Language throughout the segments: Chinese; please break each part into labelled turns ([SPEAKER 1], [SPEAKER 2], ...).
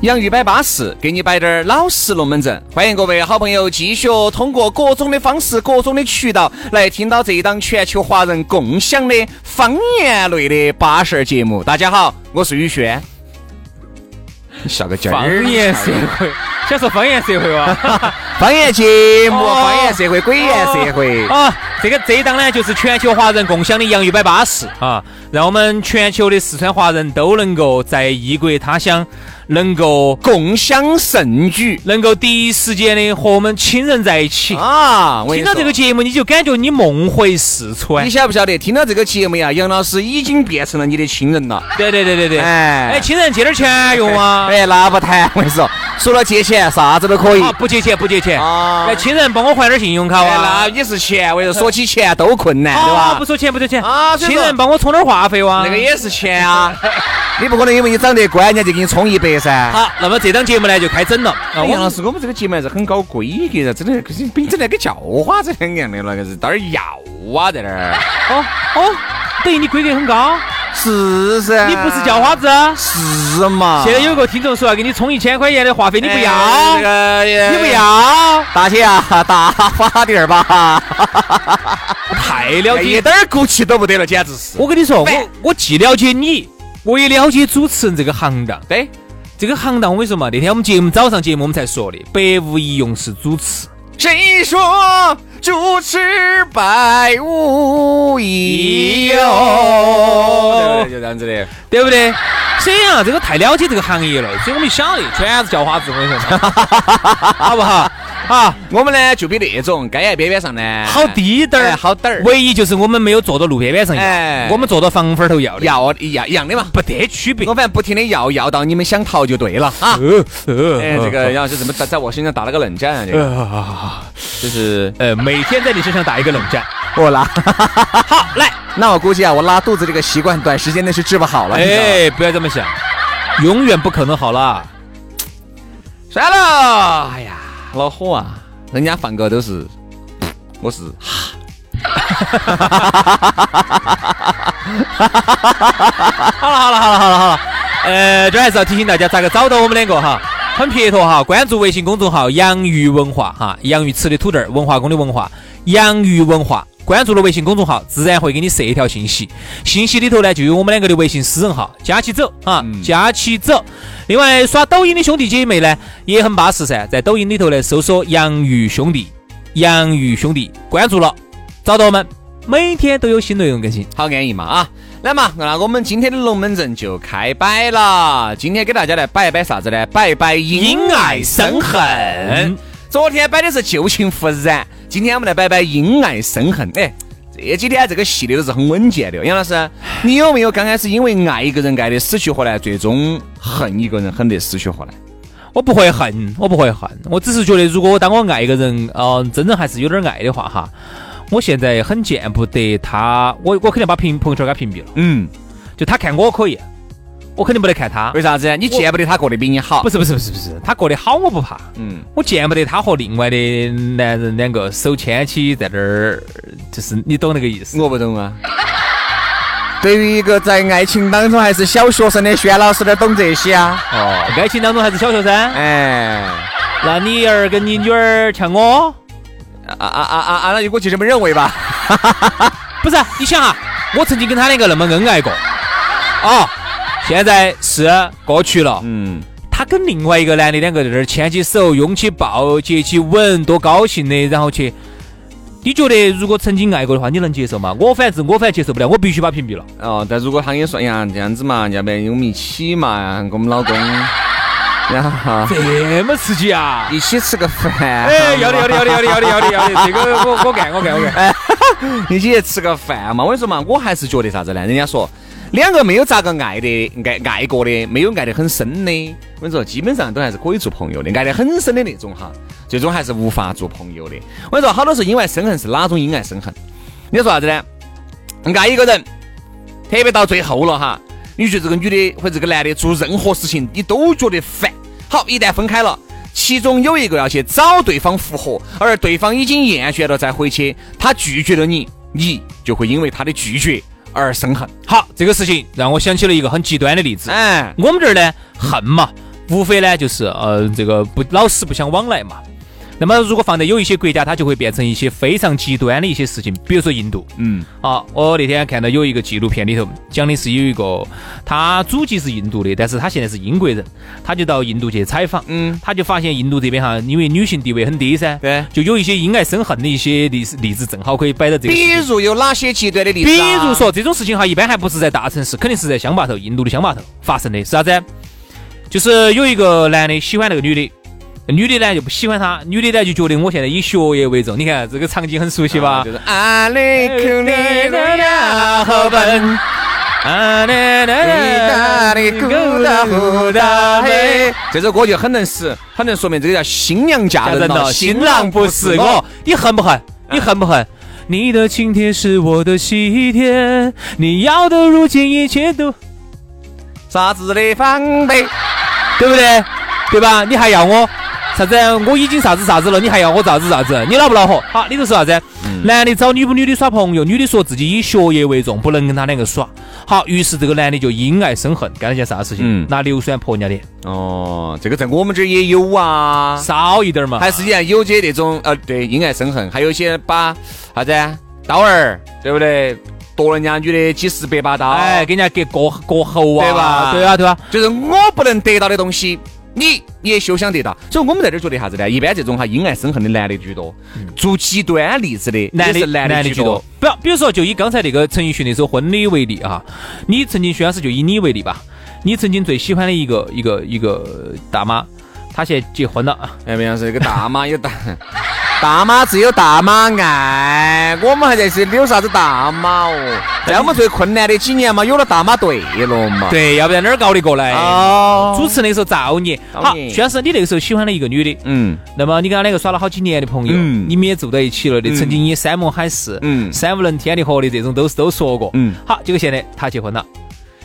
[SPEAKER 1] 洋芋摆巴适，给你摆点儿老实龙门阵。欢迎各位好朋友继续通过各种的方式、各种的渠道来听到这一档全球华人共享的方言类的巴适节目。大家好，我是宇轩。下个劲儿！
[SPEAKER 2] 方言社会，想说方言社会哇？
[SPEAKER 1] 方言节目，
[SPEAKER 2] 哦
[SPEAKER 1] 方言社会，鬼言社会。
[SPEAKER 2] 啊，这个这一档呢，就是全球华人共享的洋芋摆巴士啊，让我们全球的四川华人都能够在异国他乡，能够
[SPEAKER 1] 共享盛举
[SPEAKER 2] 能够第一时间的和我们亲人在一起。
[SPEAKER 1] 啊！
[SPEAKER 2] 听到这个节目，你就感觉你梦回四川
[SPEAKER 1] 你。晓不晓得？听到这个节目呀，杨老师已经变成了你的亲人了。
[SPEAKER 2] 对对对对对，
[SPEAKER 1] 哎
[SPEAKER 2] 哎，亲人借点钱用啊？
[SPEAKER 1] 哎，那不谈，我跟你说，除了借钱，啥子都可以
[SPEAKER 2] 啊，。不借钱不借钱。
[SPEAKER 1] 啊
[SPEAKER 2] 哎，亲人帮我还点信用卡
[SPEAKER 1] 哎，那也是钱，我跟你说，说起钱都困难，对吧
[SPEAKER 2] 啊不？收钱不收钱
[SPEAKER 1] 啊
[SPEAKER 2] 亲人帮我充点话费哇。
[SPEAKER 1] 那个也是钱啊，你不可能因为你长得乖，人家就给你充一百噻。
[SPEAKER 2] 好，那么这档节目呢就开整了。
[SPEAKER 1] 杨老师，我们这个节目还是很搞规格的，真的跟比整那个叫花子两样的，那个是当点药啊，在那儿。
[SPEAKER 2] 哦哦，等于你规格很高，
[SPEAKER 1] 是噻，
[SPEAKER 2] 你不是叫花子啊？
[SPEAKER 1] 是嘛？
[SPEAKER 2] 现在有个听众说要给你充一千块钱的话费，你不
[SPEAKER 1] 哎
[SPEAKER 2] 要
[SPEAKER 1] 这，个
[SPEAKER 2] 你不，要，
[SPEAKER 1] 大姐啊，大发点儿吧，
[SPEAKER 2] 太了解
[SPEAKER 1] 一
[SPEAKER 2] 解。
[SPEAKER 1] 点儿骨气都不得了，简直是。
[SPEAKER 2] 我跟你说，我我既了解你，我也了解主持人这个行当。
[SPEAKER 1] 对，
[SPEAKER 2] 这个行当我跟你说嘛，那天我们节目早上节目我们才说的，百无一用是主持。
[SPEAKER 1] 谁说主持百无一用？对不对？就这样子的。
[SPEAKER 2] 对不对？沈阳这个太了解这个行业了，所以我们晓得全是叫花子，我跟你说嘛，好不好？啊，
[SPEAKER 1] 我们呢就比那种街沿边边上呢
[SPEAKER 2] 好低点
[SPEAKER 1] 哎
[SPEAKER 2] 儿，
[SPEAKER 1] 好点儿，
[SPEAKER 2] 唯一就是我们没有坐到路边边上要，
[SPEAKER 1] 哎
[SPEAKER 2] 我们坐到房缝儿头要的，
[SPEAKER 1] 要一样一样的嘛。
[SPEAKER 2] 不得区别
[SPEAKER 1] 我。反正不停的要要到你们想逃就对了啊。哎，这个杨老师怎么在在我身上打了个冷战啊？这个
[SPEAKER 2] 呃
[SPEAKER 1] 就是
[SPEAKER 2] 呃，每天在你身上打一个冷战。
[SPEAKER 1] 我拉，
[SPEAKER 2] 好，来，
[SPEAKER 1] 那我估计啊，我拉肚子这个习惯短时间内是治不好了。
[SPEAKER 2] 哎，不要这么想，永远不可能好了。
[SPEAKER 1] 算了，哎呀，老火啊，人家放哥都是，我是。
[SPEAKER 2] 哈 好了好了好了好了好了，呃，这还是要提醒大家咋个找到我们两个哈，很撇脱哈，关注微信公众号“洋芋文化”哈，洋芋吃的土豆儿，文化宫的文化，洋芋文化。关注了微信公众号，自然会给你设一条信息，信息里头呢就有我们两个的微信私人号，加起走啊，加起走。另外刷抖音的兄弟姐妹呢也很巴适噻，在抖音里头呢搜索“洋芋兄弟”，洋芋兄弟关注了，找到我们，每天都有新内容更新。
[SPEAKER 1] 好安逸嘛啊！来嘛，那我们今天的龙门阵就开摆了。今天给大家来摆一摆啥子呢？摆一摆因爱生恨。昨天摆的是旧情复燃，今天我们来摆摆因爱生恨。哎，这几天这个系列都是很稳健的。杨老师，你有没有刚开始因为爱一个人爱的死去活来，最终恨一个人恨得死去活来？
[SPEAKER 2] 我不会恨，我不会恨，我只是觉得，如果当我爱一个人，呃，真正还是有点爱的话，哈，我现在很见不得他，我我肯定把屏朋友圈给他屏蔽了，
[SPEAKER 1] 嗯，
[SPEAKER 2] 就他看我可以，我肯定不得看他。
[SPEAKER 1] 为啥子？你见不得他过得比你好
[SPEAKER 2] 不。是不是不是不是，他过得好我不怕，
[SPEAKER 1] 嗯，
[SPEAKER 2] 我见不得他和另外的男人两个手牵起在那儿，就是你懂那个意思。
[SPEAKER 1] 我不懂啊。对于一个在爱情当中还是小学生的轩老师，哪懂这些啊？
[SPEAKER 2] 哦，爱情当中还是小学生，
[SPEAKER 1] 哎，
[SPEAKER 2] 那你儿跟你女儿像我，
[SPEAKER 1] 啊啊啊啊啊！那我就这么认为吧。
[SPEAKER 2] 不是？你想哈，我曾经跟他两个那么恩爱过，哦，现在是过去了。
[SPEAKER 1] 嗯，
[SPEAKER 2] 他跟另外一个男的两个在那儿牵起手、拥起抱、接起吻，多高兴的，然后去，你觉得如果曾经爱过的话，你能接受吗？我反正我反正接受不了，我必须把屏蔽了。
[SPEAKER 1] 哦，但如果他跟你说，哎呀，这样子嘛，要不然我们一起嘛，跟我们老公，然后
[SPEAKER 2] 这么刺激啊！
[SPEAKER 1] 一起吃个饭，
[SPEAKER 2] 哎，要的要的要的要的要的要的要的，这个我我干我干我干。
[SPEAKER 1] 一起去吃个饭嘛。我跟你说嘛，我还是觉得啥子呢？人家说两个没有咋个爱的爱爱过的，没有爱得很深的，我跟你说，基本上都还是可以做朋友的。爱得很深的那种哈，最终还是无法做朋友的。我跟你说，好多是因爱生恨，是哪种因爱生恨？你说啥子呢？爱一个人，特别到最后了哈，你觉得这个女的或者这个男的做任何事情，你都觉得烦。好，一旦分开了，其中有一个要去找对方复合，而对方已经厌倦了再回去，他拒绝了你，你就会因为他的拒绝而生恨。
[SPEAKER 2] 好，这个事情让我想起了一个很极端的例子。
[SPEAKER 1] 哎，
[SPEAKER 2] 我们这儿呢，恨嘛，无非呢就是呃，这个不老死不相往来嘛。那么如果放在有一些国家，它就会变成一些非常极端的一些事情，比如说印度。
[SPEAKER 1] 嗯，
[SPEAKER 2] 啊，我那天看到有一个纪录片里头讲的是有一个他祖籍是印度的，但是他现在是英国人，他就到印度去采访，
[SPEAKER 1] 嗯，
[SPEAKER 2] 他就发现印度这边哈，因为女性地位很低噻，
[SPEAKER 1] 对
[SPEAKER 2] 就有一些因爱生恨的一些例子例子，正好可以摆到这个
[SPEAKER 1] 比。如有哪些极端的例子啊？
[SPEAKER 2] 比如说这种事情哈，一般还不是在大城市，肯定是在乡坝头，印度的乡坝头发生的，是啥子？就是有一个男的喜欢那个女的，女的呢就不喜欢他，女的呢就觉得我现在以学业为重。你看这个场景很熟悉吧？
[SPEAKER 1] 就是。
[SPEAKER 2] 啊
[SPEAKER 1] 这首歌就很能使，很能说明这个叫新娘嫁人了，
[SPEAKER 2] 新郎不是我。你恨不恨？你恨不恨？你的请帖是我的喜帖，你要的如今一切都
[SPEAKER 1] 啥子的防备？
[SPEAKER 2] 对不对？对吧？你还要我啥子？我已经啥子啥子了，你还要我啥子啥子？你恼不恼火？好，你就是啥子？男的找女不女的耍朋友，女的说自己以学业为重，不能跟他两个耍。好，于是这个男的就因爱生恨，干了件啥事情？
[SPEAKER 1] 嗯
[SPEAKER 2] 拿硫酸泼人家脸，
[SPEAKER 1] 哦，这个在我们这儿也有啊，
[SPEAKER 2] 少一点嘛。
[SPEAKER 1] 还是一样有些那种呃，对，因爱生恨，还有一些把啥子啊刀儿，对不对？剁人家女的几十百把刀，
[SPEAKER 2] 哎，给人家割割割喉啊，
[SPEAKER 1] 对吧
[SPEAKER 2] 对啊，对啊。
[SPEAKER 1] 就是我不能得到的东西，你也休想得到。所以我们在这儿觉得啥子呢？一般这种哈因爱生恨的男的居多，做极端例子的
[SPEAKER 2] 嗯男的
[SPEAKER 1] 男的居多。。
[SPEAKER 2] 不要，比如说，就以刚才那个陈奕迅那首《婚礼》为例啊，你曾经薛老师就以你为例吧，你曾经最喜欢的一个一个一个大妈，她现在结婚了，
[SPEAKER 1] 哎，没样是一个大妈有大，大妈只有大妈爱，我们还在是有啥子大妈哦？在我们最困难的几年嘛，有了大妈对了嘛。
[SPEAKER 2] 对，要不然哪儿搞得过来？
[SPEAKER 1] 哦，
[SPEAKER 2] 主持那时候造孽。好，
[SPEAKER 1] 造孽。
[SPEAKER 2] 薛老师，你那个时候喜欢了一个女的，
[SPEAKER 1] 嗯。
[SPEAKER 2] 那么你跟她两个耍了好几年的朋友，
[SPEAKER 1] 嗯。
[SPEAKER 2] 你们也住在一起了的，曾经也山盟海誓，
[SPEAKER 1] 嗯。
[SPEAKER 2] 山无棱天地合的这种都是都说过。
[SPEAKER 1] 嗯。
[SPEAKER 2] 好，结果现在她结婚了，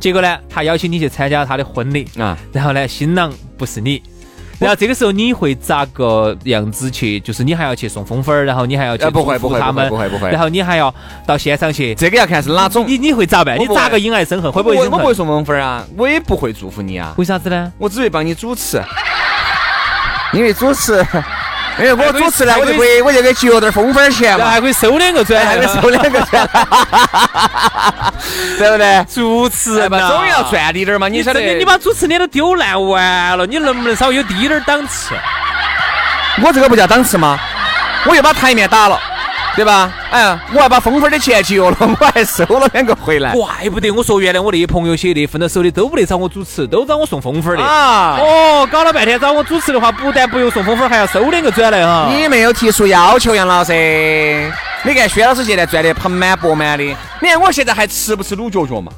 [SPEAKER 2] 结果呢，她邀请你去参加她的婚礼，
[SPEAKER 1] 啊，
[SPEAKER 2] 然后呢，新郎不是你。然后这个时候你会咋个样子去？就是你还要去送风粉儿，然后你还要去
[SPEAKER 1] 呃不会不会
[SPEAKER 2] 祝福他们，
[SPEAKER 1] 不会不会
[SPEAKER 2] 然后你还要到现场去，
[SPEAKER 1] 这个要看是哪种。
[SPEAKER 2] 你你会咋办？你咋个因爱生恨？会不会
[SPEAKER 1] 我不会送风粉儿啊，我也不会祝福你啊，
[SPEAKER 2] 为啥子呢？
[SPEAKER 1] 我只会帮你主持，因为主持，因为我主持呢，我就可以我就给节约点风分钱嘛，
[SPEAKER 2] 还可以收两个转，
[SPEAKER 1] 还可以收两个钱，对不对？
[SPEAKER 2] 主持
[SPEAKER 1] 嘛，总要赚滴点儿嘛，你晓得
[SPEAKER 2] 你把主持脸都丢烂完了，你能不能稍微有低点儿档次？
[SPEAKER 1] 我这个不叫档次吗？我又把台面打了，对吧？哎呀，我还把风粉的钱节约了，我还收了两个回来。
[SPEAKER 2] 怪不得我说原来我那些朋友些的分到手的都不得找我主持，都找我送风粉儿的。
[SPEAKER 1] 啊，
[SPEAKER 2] 哦，搞了半天找我主持的话，不但不用送风粉儿，还要收两个转来哈。
[SPEAKER 1] 你没有提出要求，杨老师。你看薛老师现在赚的盆满钵满的，你看我现在还吃不吃卤脚脚嘛？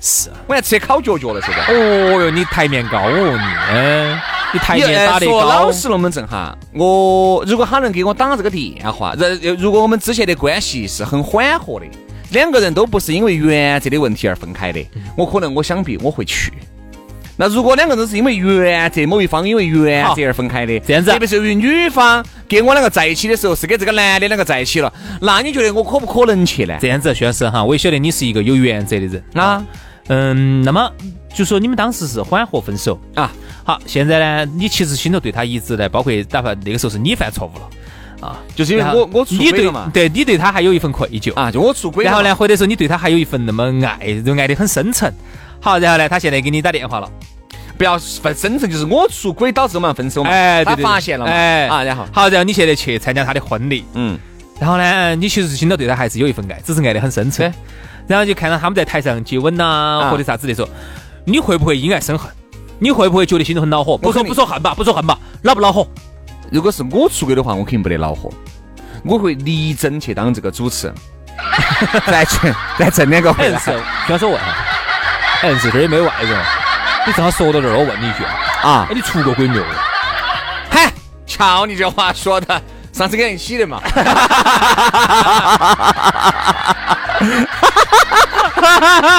[SPEAKER 2] 是。
[SPEAKER 1] 我要吃烤脚脚了，现在。
[SPEAKER 2] 哦哟，你台面高哦你，嗯，你台
[SPEAKER 1] 你
[SPEAKER 2] 面打得
[SPEAKER 1] 说老。实龙门阵哈，我如果他能给我打这个电话，如，如果我们之前的关系是很缓和的，两个人都不是因为原则的问题而分开的，我可能我想必我会去。那如果两个人是因为原则，某一方因为原则而分开的，
[SPEAKER 2] 这样子
[SPEAKER 1] 特别是由于女方跟我两个在一起的时候是跟这个男的两个在一起了，那你觉得我可不可能去呢？
[SPEAKER 2] 这样子，薛老师哈，我也晓得你是一个有原则的人
[SPEAKER 1] 啊，
[SPEAKER 2] 嗯，那么就说你们当时是缓和分手。
[SPEAKER 1] 啊。
[SPEAKER 2] 好，现在呢，你其实心头对他一直在，包括哪怕那个时候是你犯错误了。啊，
[SPEAKER 1] 就是因为我我出轨了嘛，
[SPEAKER 2] 对你对他还有一份愧疚。
[SPEAKER 1] 啊，就我出轨了，
[SPEAKER 2] 然后呢，或者说你对他还有一份那么爱，就爱得很深沉。好，然后呢，他现在给你打电话了，
[SPEAKER 1] 不要分深层，就是我出轨导致我们分手嘛。
[SPEAKER 2] 哎，对。
[SPEAKER 1] 他发现了嘛，
[SPEAKER 2] 哎。
[SPEAKER 1] 啊，然后。
[SPEAKER 2] 好，然后你现在去参加他的婚礼，
[SPEAKER 1] 嗯，
[SPEAKER 2] 然后呢，你其实心头对他还是有一份爱，只是爱得很深沉。然后就看到他们在台上接吻呐，或者啥子的时候，你会不会因爱生恨？你会不会觉得心头很恼火？不说不说恨吧，不说恨吧，恼不恼火？
[SPEAKER 1] 如果是我出轨的话，我肯定不得恼火，我会力争去当这个主持人，来去来挣两个回来。
[SPEAKER 2] 是，需要说问哈，哎，是这儿也没外人，你正好说到这儿，我问你一句啊，哎，你出过轨没有？
[SPEAKER 1] 嗨，瞧你这话说的，上次跟你洗的嘛。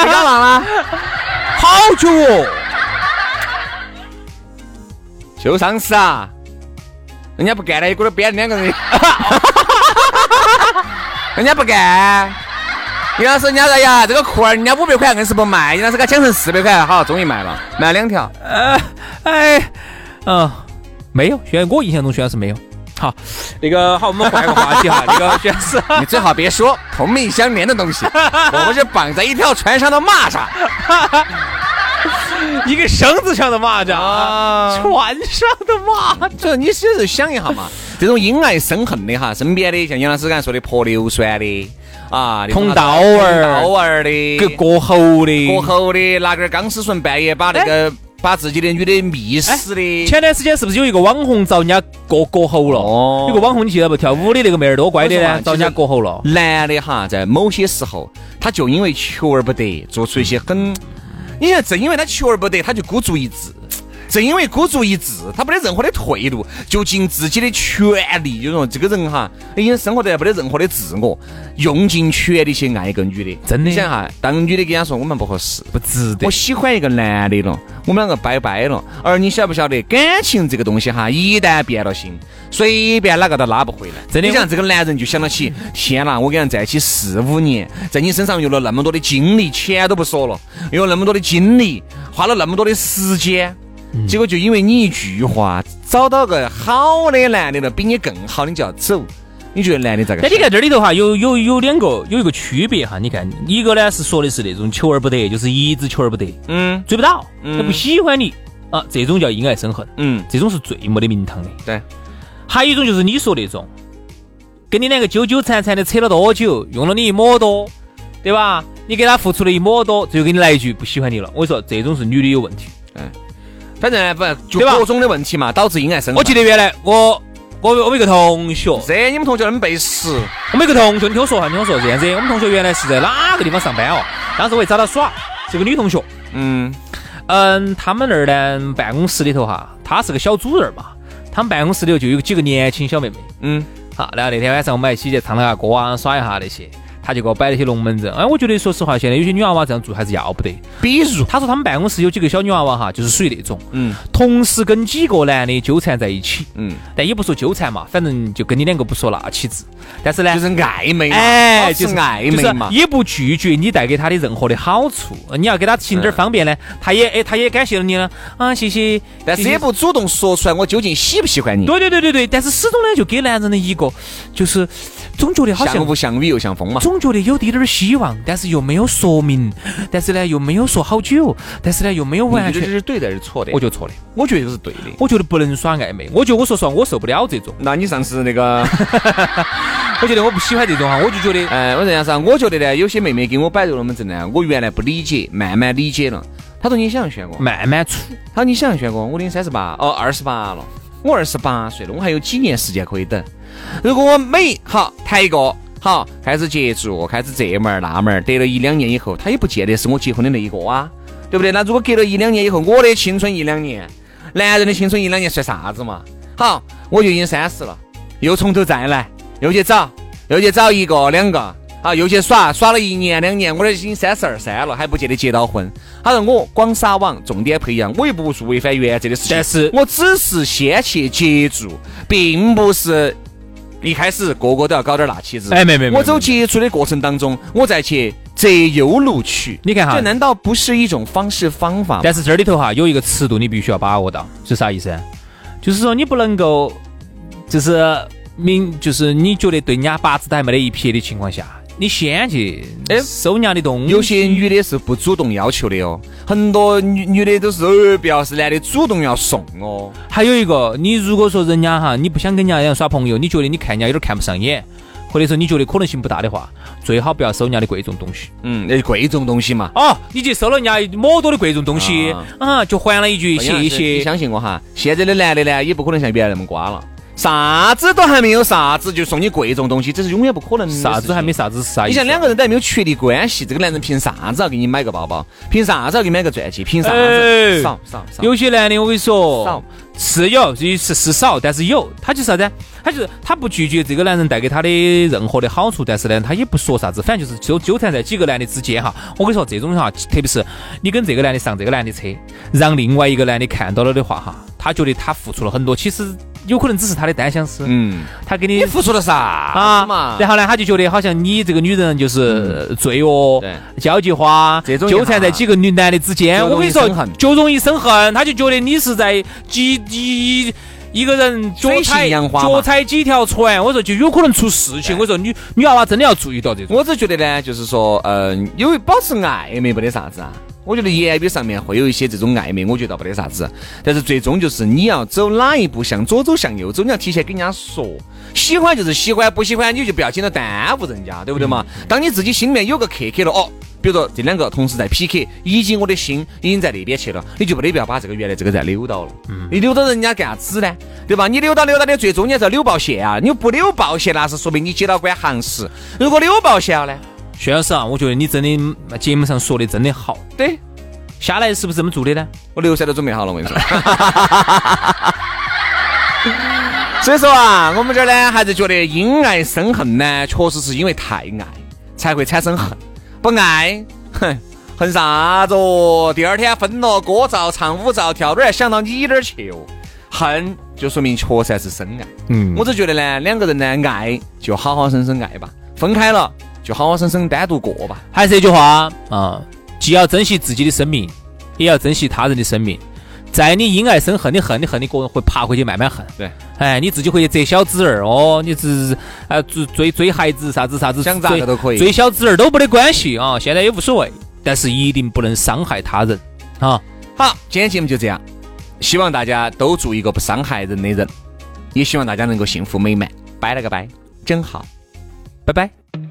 [SPEAKER 1] 你干嘛了？
[SPEAKER 2] 好久哦，
[SPEAKER 1] 就上次啊，人家不干了，一锅儿编两个人，人家不干。你老师，人家说呀，这个裤儿人家五百块硬是不卖，你老师给他讲成四百块，好，终于卖了，卖了两条。呃，
[SPEAKER 2] 哎，嗯，没有，虽然我印象中虽然是没有。好，那个好，我们换个话题哈。那个徐老师，
[SPEAKER 1] 你最好别说同命相连的东西，我们是绑在一条船上的蚂蚱，
[SPEAKER 2] 一个绳子上的蚂蚱，船上的蚂蚱。
[SPEAKER 1] 你其实想一下嘛，这种因爱生恨的哈，身边的像杨老师刚才说的泼硫酸的啊，
[SPEAKER 2] 捅刀儿、
[SPEAKER 1] 刀儿的，
[SPEAKER 2] 割割喉的、
[SPEAKER 1] 割喉的，拿根钢丝绳半夜把那个。把自己的女的迷死的。
[SPEAKER 2] 前段时间是不是有一个网红遭人家割割喉了？哦，有个网红你记得不？跳舞的那个妹儿多乖的呢，遭人家割喉了。
[SPEAKER 1] 男的哈，在某些时候，他就因为求而不得，做出一些很……你看，正因为他求而不得，他就孤注一掷。正因为孤注一掷，他没得任何的退路，就尽自己的全力。就说这个人哈，已经生活得没得任何的自我，用尽全力去爱一个女的。
[SPEAKER 2] 真的，
[SPEAKER 1] 你想哈，当女的跟他说我们不合适，
[SPEAKER 2] 不值得。
[SPEAKER 1] 我喜欢一个男的了，我们两个拜拜了。而你晓不晓得，感情这个东西哈，一旦变了心，随便哪个都拉不回来。
[SPEAKER 2] 真的，
[SPEAKER 1] 你像这个男人就想到起，天哪，我跟人在一起四五年，在你身上用了那么多的精力，钱都不说了，用了那么多的精力，花了那么多的时间。结果就因为你一句话，找到个好的男的了，比你更好，你就要走。你觉得男的咋个？
[SPEAKER 2] 那你看这里头哈，有有有两个有一个区别哈。你看，一个呢是说的是那种求而不得，就是一直求而不得，嗯，追不到，他不喜欢你啊，这种叫因爱生恨，嗯，这种是最没得名堂的。
[SPEAKER 1] 对，
[SPEAKER 2] 还有一种就是你说那种，跟你两个纠纠缠缠的扯了多久，用了你一抹多，对吧？你给他付出了一抹多，最后给你来一句不喜欢你了。我说这种是女的有问题，嗯。
[SPEAKER 1] 反正不就各种的问题嘛，导致阴暗生恨。
[SPEAKER 2] 我记得原来我我我们一个同学，
[SPEAKER 1] 这你们同学那么背时？
[SPEAKER 2] 我们一个同学，你听我说哈，你听我说这样子，我们同学原来是在哪个地方上班哦？当时我也找他耍，是个女同学。嗯嗯，他们那儿呢，办公室里头哈，她是个小主任嘛，他们办公室里头就有几个年轻小妹妹。嗯，好，然后那天晚上我们一起去唱了下歌啊，耍一下那些。他就给我摆了些龙门阵，哎，我觉得说实话，现在有些女娃娃这样做还是要不得。
[SPEAKER 1] 比如，
[SPEAKER 2] 他说他们办公室有几个小女娃娃哈，就是属于那种，嗯，同时跟几个男的纠缠在一起，嗯，但也不说纠缠嘛，反正就跟你两个不说那起子。但是呢，
[SPEAKER 1] 就是暧昧，哎，就是暧昧嘛，
[SPEAKER 2] 也不拒绝你带给他的任何的好处。你要给他行点方便呢，他也哎，他也感谢了你了啊，谢谢。
[SPEAKER 1] 但是也不主动说出来，我究竟喜不喜欢你？
[SPEAKER 2] 对对对对对，但是始终呢，就给男人的一个就是。总觉得好像
[SPEAKER 1] 像雾像雨又像风嘛，
[SPEAKER 2] 总觉得有滴点儿希望，但是又没有说明，但是呢又没有说好久，但是呢又没有完全。
[SPEAKER 1] 这是对的还是错的？
[SPEAKER 2] 我觉得错的，
[SPEAKER 1] 我觉得这是对的。
[SPEAKER 2] 我觉得不能耍暧昧，我觉得我说实话我受不了这种。
[SPEAKER 1] 那你上次那个
[SPEAKER 2] 我觉得我不喜欢这种哈，我就觉得，
[SPEAKER 1] 哎，我这样子，我觉得呢，有些妹妹给我摆这龙门阵呢，我原来不理解，慢慢理解了。他说你想选我，
[SPEAKER 2] 慢慢处。
[SPEAKER 1] 他说你想选我，我的三十八，哦，二十八了，我二十八岁了，我还有几年时间可以等。如果我每好谈一个。好，开始接触，开始这门儿那门儿，得了一两年以后，他也不见得是我结婚的那一个啊，对不对？那如果隔了一两年以后，我的青春一两年，男人的青春一两年算啥子嘛？好，我就已经三十了，又从头再来，又去找，又去找一个两个，好，又去耍，耍了一年两年，我都已经三十二三了，还不见得结到婚。他说我广撒网，重点培养，我又不做违反原则的事情，
[SPEAKER 2] 但是
[SPEAKER 1] 我只是先去接触，并不是。一开始个个都要搞点辣起子，
[SPEAKER 2] 哎，没没没，
[SPEAKER 1] 我走接触的过程当中，我再去择优录取。
[SPEAKER 2] 你看哈，
[SPEAKER 1] 这难道不是一种方式方法？
[SPEAKER 2] 但是这里头哈有一个尺度，你必须要把握到，是啥意思？就是说你不能够，就是明，就是你觉得对人家八字都还没得一撇的情况下。你先去哎收人家的东西，
[SPEAKER 1] 有些女的是不主动要求的哦，很多女女的都是呃，不要是男的主动要送哦。
[SPEAKER 2] 还有一个，你如果说人家哈，你不想跟人家耍朋友，你觉得你看人家有点看不上眼，或者说你觉得可能性不大的话，最好不要收人家的贵重东西。
[SPEAKER 1] 嗯，那贵重东西嘛。
[SPEAKER 2] 哦，你去收了人家么多的贵重东西
[SPEAKER 1] 啊
[SPEAKER 2] 啊，就还了一句谢
[SPEAKER 1] 你
[SPEAKER 2] 谢。
[SPEAKER 1] 相信我哈，现在的男的呢，也不可能像原来那么瓜了，啥子都还没有，啥子就送你贵重东西，这是永远不可能的。
[SPEAKER 2] 啥子还没？啥子是啥意思？
[SPEAKER 1] 你像两个人都还没有确立关系，这个男人凭啥子要给你买个包包？凭啥子要给你买个钻戒？凭啥子？
[SPEAKER 2] 哎
[SPEAKER 1] 少少少。
[SPEAKER 2] 有些男的，我跟你说
[SPEAKER 1] 少，
[SPEAKER 2] 是有，是是是少，但是有，他就是啥子？他就是他不拒绝这个男人带给他的任何的好处，但是呢，他也不说啥子，反正就是纠纠缠在几个男的之间哈。我跟你说，这种哈，特别是你跟这个男的上这个男的车，让另外一个男的看到了的话哈，他觉得他付出了很多，其实有可能只是他的单相思。
[SPEAKER 1] 嗯，
[SPEAKER 2] 他给你
[SPEAKER 1] 你付出了啥
[SPEAKER 2] 啊
[SPEAKER 1] 嘛？
[SPEAKER 2] 然后呢，他就觉得好像你这个女人就是罪恶、交际花，
[SPEAKER 1] 这种
[SPEAKER 2] 纠缠在几个女男的之间。我跟你说就容易生恨。他就觉得你是在几几一个人脚踩脚踩几条船，我说就有可能出事情。我说女女娃娃真的要注意到这种。
[SPEAKER 1] 我只觉得呢，就是说，嗯，因为保持暧昧没得啥子啊。我觉得言语上面会有一些这种暧昧，我觉得不得啥子。但是最终就是你要走哪一步，向左走向右走，你要提前跟人家说。喜欢就是喜欢，不喜欢你就不要紧了耽误人家，对不对嘛？当你自己心里面有个刻刻了，哦，比如说这两个同时在 PK，已经我的心已经在那边去了，你就没得必要把这个原来这个再扭到了。你扭到人家干啥子呢？对吧？你扭到扭到的，最终你还是要扭爆线啊！你不扭爆线，那是说明你接到管行时。如果扭爆线了呢？
[SPEAKER 2] 薛老师啊，我觉得你真的节目上说的真的好，
[SPEAKER 1] 对，
[SPEAKER 2] 下来是不是这么做的呢？
[SPEAKER 1] 我流噻都准备好了，我跟你说。所以说啊，我们这儿呢，还是觉得因爱生恨呢，确实是因为太爱才会产生恨，不爱，哼，恨啥子哦？第二天分了，歌照唱，舞照跳，哪儿还想到你哪儿去哦？恨就说明确实还是深爱。
[SPEAKER 2] 嗯
[SPEAKER 1] 我只觉得呢，两个人呢爱就好好生生爱吧，分开了就好好生生单独过吧。
[SPEAKER 2] 还是那句话啊，既要珍惜自己的生命，也要珍惜他人的生命。在你因爱生恨，你恨你恨，你个人会爬回去慢慢恨。
[SPEAKER 1] 对，
[SPEAKER 2] 哎，你自己回去择小子儿哦，你是啊追追追孩子啥子啥子，
[SPEAKER 1] 想咋个都可以
[SPEAKER 2] 追小子儿都没得关系啊，现在也无所谓，但是一定不能伤害他人啊。
[SPEAKER 1] 好，今天节目就这样，希望大家都做一个不伤害人的人，也希望大家能够幸福美满。拜了个拜，真好。
[SPEAKER 2] 拜拜。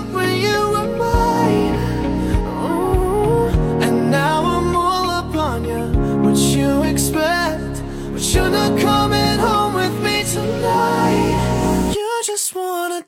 [SPEAKER 3] expect? But you're not coming home with me tonight. You just want